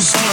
solo